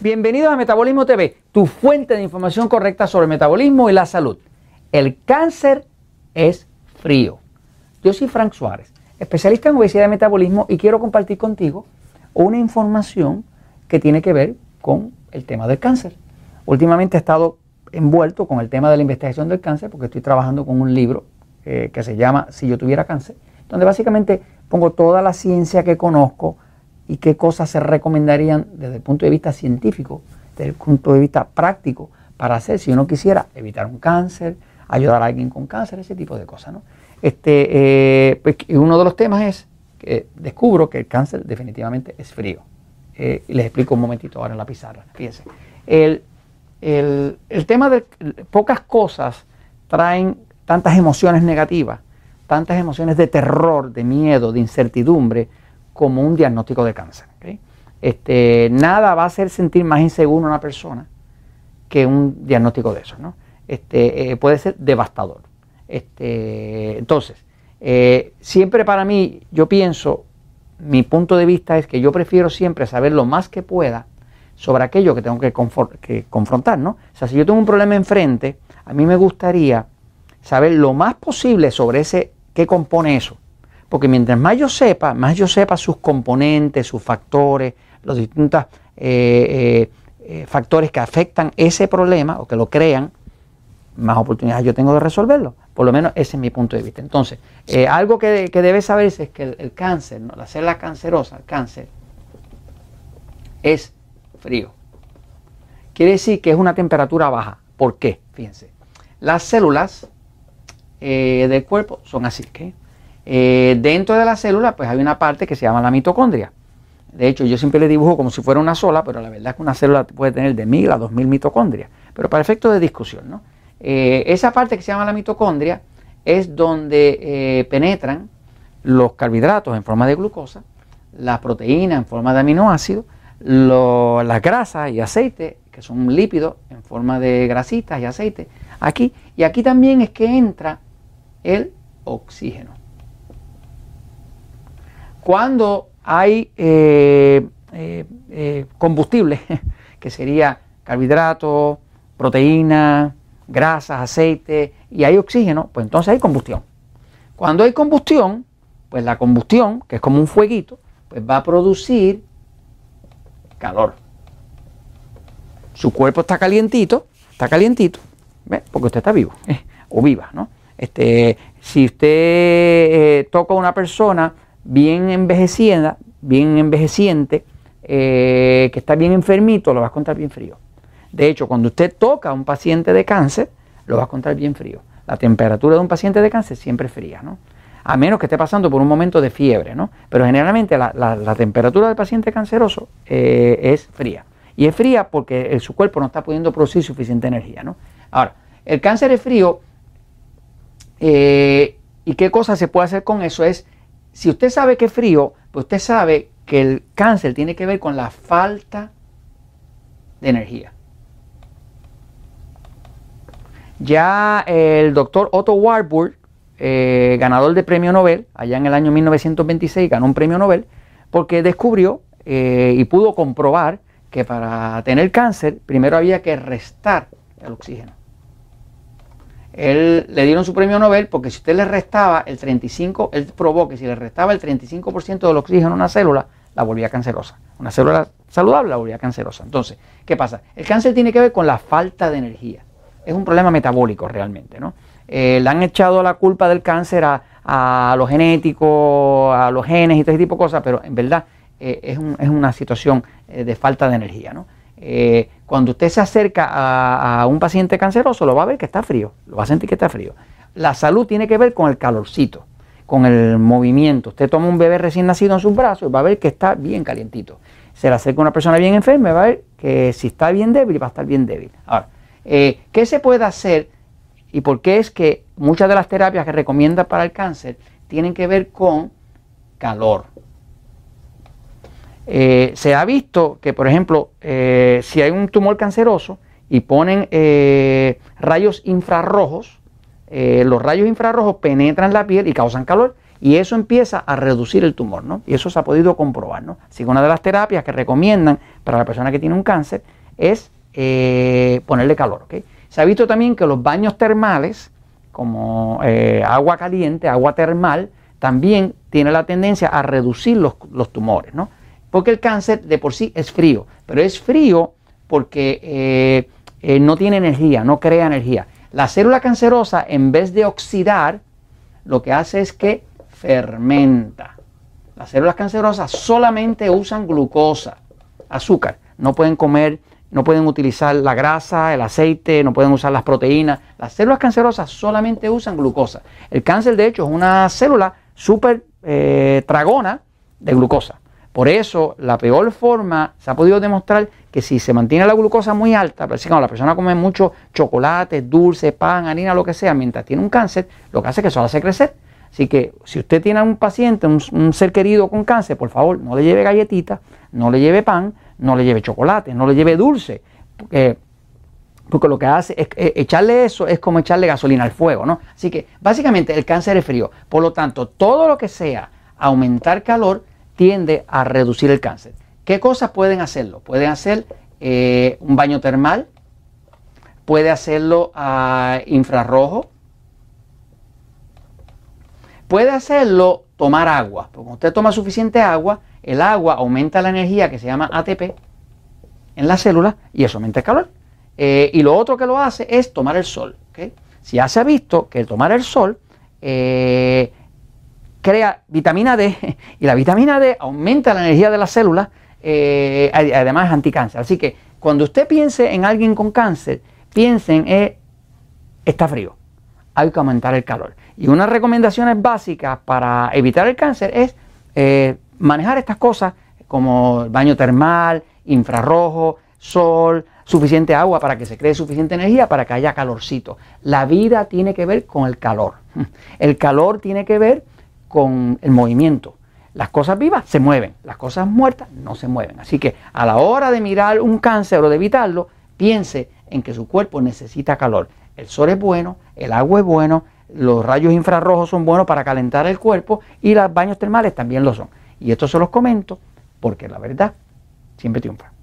Bienvenidos a Metabolismo TV, tu fuente de información correcta sobre el metabolismo y la salud. El cáncer es frío. Yo soy Frank Suárez, especialista en obesidad y metabolismo y quiero compartir contigo una información que tiene que ver con el tema del cáncer. Últimamente he estado envuelto con el tema de la investigación del cáncer porque estoy trabajando con un libro eh, que se llama Si yo tuviera cáncer, donde básicamente pongo toda la ciencia que conozco, y qué cosas se recomendarían desde el punto de vista científico, desde el punto de vista práctico, para hacer si uno quisiera evitar un cáncer, ayudar a alguien con cáncer, ese tipo de cosas. ¿no? Este, eh, pues, uno de los temas es que descubro que el cáncer definitivamente es frío. Eh, les explico un momentito ahora en la pizarra. Fíjense. El, el, el tema de pocas cosas traen tantas emociones negativas, tantas emociones de terror, de miedo, de incertidumbre, como un diagnóstico de cáncer. Este, nada va a hacer sentir más inseguro a una persona que un diagnóstico de eso. ¿no? Este, eh, puede ser devastador. Este, entonces, eh, siempre para mí, yo pienso, mi punto de vista es que yo prefiero siempre saber lo más que pueda sobre aquello que tengo que, que confrontar. ¿no? O sea, si yo tengo un problema enfrente, a mí me gustaría saber lo más posible sobre ese, qué compone eso. Porque mientras más yo sepa, más yo sepa sus componentes, sus factores, los distintos eh, eh, eh, factores que afectan ese problema o que lo crean, más oportunidades yo tengo de resolverlo. Por lo menos ese es mi punto de vista. Entonces, algo que, que debes saber es que el, cáncer, la célula cancerosa, el cáncer, es frío. Quiere decir que es una temperatura baja. ¿Por qué? Fíjense. Las células del cuerpo son así. ¿okay? Eh, dentro de la célula, pues hay una parte que se llama la mitocondria. De hecho, yo siempre le dibujo como si fuera una sola, pero la verdad es que una célula puede tener de mil a dos mil mitocondrias. Pero para efectos de discusión, ¿no? Eh, esa parte que se llama la mitocondria es donde eh, penetran los carbohidratos en forma de glucosa, las proteínas en forma de aminoácidos, las grasas y aceite, que son lípidos en forma de grasitas y aceite, aquí. Y aquí también es que entra el oxígeno. Cuando hay eh, eh, eh, combustible, que sería carbohidratos, proteínas, grasas, aceite, y hay oxígeno, pues entonces hay combustión. Cuando hay combustión, pues la combustión, que es como un fueguito, pues va a producir calor. Su cuerpo está calientito, está calientito, porque usted está vivo o viva, ¿no? Este, si usted toca a una persona bien envejecida, bien envejeciente, eh, que está bien enfermito, lo va a encontrar bien frío. De hecho, cuando usted toca a un paciente de cáncer, lo va a encontrar bien frío. La temperatura de un paciente de cáncer siempre es fría, ¿no? A menos que esté pasando por un momento de fiebre, ¿no? Pero generalmente la, temperatura del paciente canceroso eh, es fría. Y es fría porque su cuerpo no está pudiendo producir suficiente energía, ¿no? Ahora, el cáncer es frío. Eh, ¿Y qué cosa se puede hacer con eso? Es si usted sabe que es frío, pues usted sabe que el cáncer tiene que ver con la falta de energía. Ya el doctor Otto Warburg, eh, ganador de premio Nobel, allá en el año 1926, ganó un premio Nobel porque descubrió eh, y pudo comprobar que para tener cáncer primero había que restar el oxígeno él le dieron su premio Nobel porque si usted le restaba el 35, él probó que si le restaba el 35% del oxígeno a una célula, la volvía cancerosa. Una célula saludable la volvía cancerosa. Entonces, ¿qué pasa? El cáncer tiene que ver con la falta de energía. Es un problema metabólico realmente, ¿no? Eh, le han echado la culpa del cáncer a, a lo genético, a los genes y todo ese tipo de cosas, pero en verdad eh, es, una situación eh, de falta de energía, ¿no? Eh, cuando usted se acerca a, un paciente canceroso, lo va a ver que está frío, lo va a sentir que está frío. La salud tiene que ver con el calorcito, con el movimiento. Usted toma un bebé recién nacido en sus brazos y va a ver que está bien calientito. Se le acerca a una persona bien enferma y va a ver que si está bien débil, va a estar bien débil. Ahora, eh, ¿qué se puede hacer y por qué es que muchas de las terapias que recomienda para el cáncer tienen que ver con calor? Eh, se ha visto que, por ejemplo, eh, si hay un tumor canceroso y ponen eh, rayos infrarrojos, los rayos infrarrojos penetran la piel y causan calor y eso empieza a reducir el tumor, ¿no? Y eso se ha podido comprobar, ¿no? Así que una de las terapias que recomiendan para la persona que tiene un cáncer es ponerle calor, ¿ok? Se ha visto también que los baños termales, como agua caliente, agua termal, también tiene la tendencia a reducir los, tumores, ¿no? Porque el cáncer de por sí es frío, pero es frío porque eh, no tiene energía, no crea energía. La célula cancerosa, en vez de oxidar, lo que hace es que fermenta. Las células cancerosas solamente usan glucosa, azúcar. No pueden comer, no pueden utilizar la grasa, el aceite, no pueden usar las proteínas. Las células cancerosas solamente usan glucosa. El cáncer, de hecho, es una célula súper eh, tragona de glucosa. Por eso, la peor forma, se ha podido demostrar que si se mantiene la glucosa muy alta, pero si la persona come mucho chocolate, dulce, pan, harina, lo que sea, mientras tiene un cáncer, lo que hace es que eso hace crecer. Así que si usted tiene a un paciente, un, ser querido con cáncer, por favor, no le lleve galletitas, no le lleve pan, no le lleve chocolate, no le lleve dulce. Porque, porque lo que hace es echarle eso es como echarle gasolina al fuego, ¿no? Así que básicamente el cáncer es frío. Por lo tanto, todo lo que sea aumentar calor, tiende a reducir el cáncer. ¿Qué cosas pueden hacerlo? Pueden hacer eh, un baño termal, puede hacerlo a infrarrojo, puede hacerlo tomar agua. Porque cuando usted toma suficiente agua, el agua aumenta la energía que se llama ATP en la célula y eso aumenta el calor. Eh, y lo otro que lo hace es tomar el sol. Si ya se ha visto que tomar el sol eh, crea vitamina D y la vitamina D aumenta la energía de las células, eh, además es anticáncer. Así que cuando usted piense en alguien con cáncer, piensen, eh, está frío, hay que aumentar el calor. Y unas recomendaciones básicas para evitar el cáncer es eh, manejar estas cosas como baño termal, infrarrojo, sol, suficiente agua para que se cree suficiente energía para que haya calorcito. La vida tiene que ver con el calor. El calor tiene que ver con el movimiento. Las cosas vivas se mueven, las cosas muertas no se mueven. Así que a la hora de mirar un cáncer o de evitarlo, piense en que su cuerpo necesita calor. El sol es bueno, el agua es bueno, los rayos infrarrojos son buenos para calentar el cuerpo y los baños termales también lo son. Y esto se los comento porque la verdad siempre triunfa.